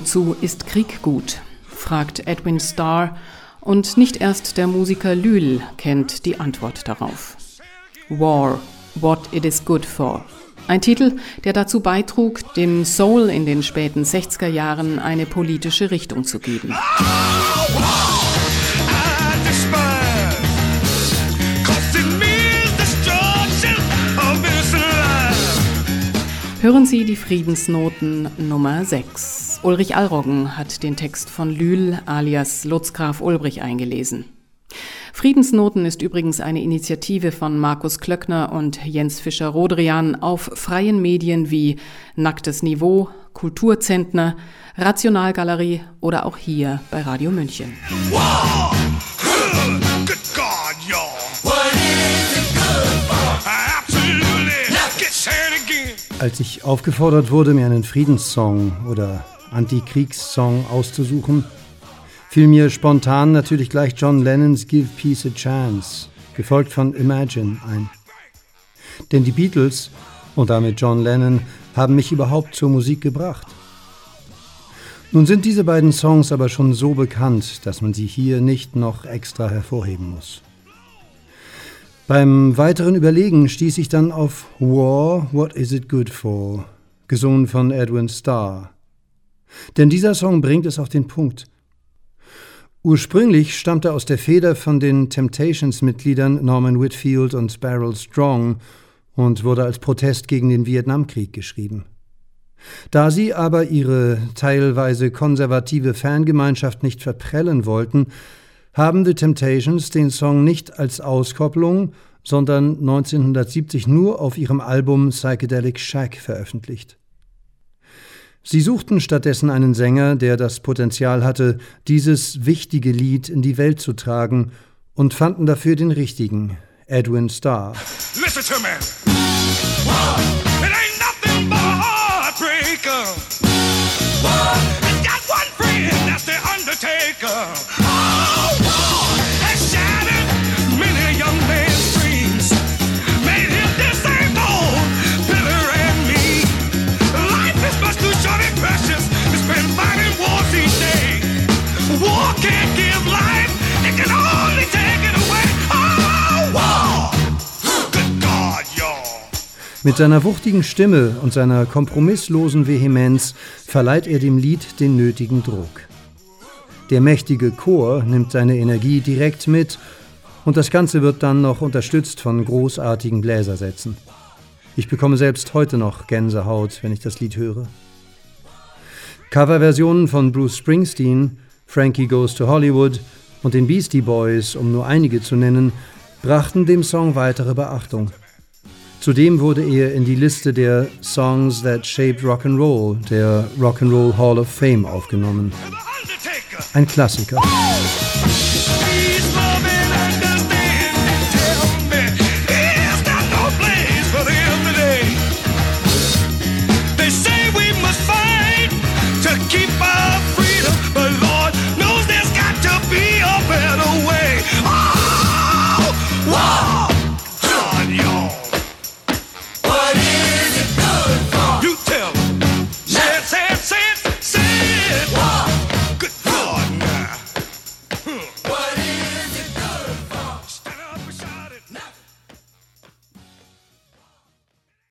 Wozu ist Krieg gut? fragt Edwin Starr und nicht erst der Musiker Lühl kennt die Antwort darauf. War, What It Is Good For. Ein Titel, der dazu beitrug, dem Soul in den späten 60er Jahren eine politische Richtung zu geben. Hören Sie die Friedensnoten Nummer 6. Ulrich Allroggen hat den Text von Lühl alias Lutz Graf Ulbrich eingelesen. Friedensnoten ist übrigens eine Initiative von Markus Klöckner und Jens Fischer-Rodrian auf freien Medien wie Nacktes Niveau, Kulturzentner, Rationalgalerie oder auch hier bei Radio München. Wow! Als ich aufgefordert wurde, mir einen Friedenssong oder Antikriegssong auszusuchen, fiel mir spontan natürlich gleich John Lennons Give Peace a Chance, gefolgt von Imagine ein. Denn die Beatles und damit John Lennon haben mich überhaupt zur Musik gebracht. Nun sind diese beiden Songs aber schon so bekannt, dass man sie hier nicht noch extra hervorheben muss. Beim weiteren Überlegen stieß ich dann auf War, What Is It Good For, gesungen von Edwin Starr. Denn dieser Song bringt es auf den Punkt. Ursprünglich stammt er aus der Feder von den Temptations-Mitgliedern Norman Whitfield und Beryl Strong und wurde als Protest gegen den Vietnamkrieg geschrieben. Da sie aber ihre teilweise konservative Fangemeinschaft nicht verprellen wollten, haben The Temptations den Song nicht als Auskopplung, sondern 1970 nur auf ihrem Album Psychedelic Shack veröffentlicht. Sie suchten stattdessen einen Sänger, der das Potenzial hatte, dieses wichtige Lied in die Welt zu tragen, und fanden dafür den richtigen, Edwin Starr. Listen to me. It ain't nothing but a heartbreaker. It's Mit seiner wuchtigen Stimme und seiner kompromisslosen Vehemenz verleiht er dem Lied den nötigen Druck. Der mächtige Chor nimmt seine Energie direkt mit und das Ganze wird dann noch unterstützt von großartigen Bläsersätzen. Ich bekomme selbst heute noch Gänsehaut, wenn ich das Lied höre. Coverversionen von Bruce Springsteen, Frankie Goes to Hollywood und den Beastie Boys, um nur einige zu nennen, brachten dem Song weitere Beachtung. Zudem wurde er in die Liste der Songs That Shaped Rock'n'Roll der Rock'n'Roll Hall of Fame aufgenommen. Ein Klassiker.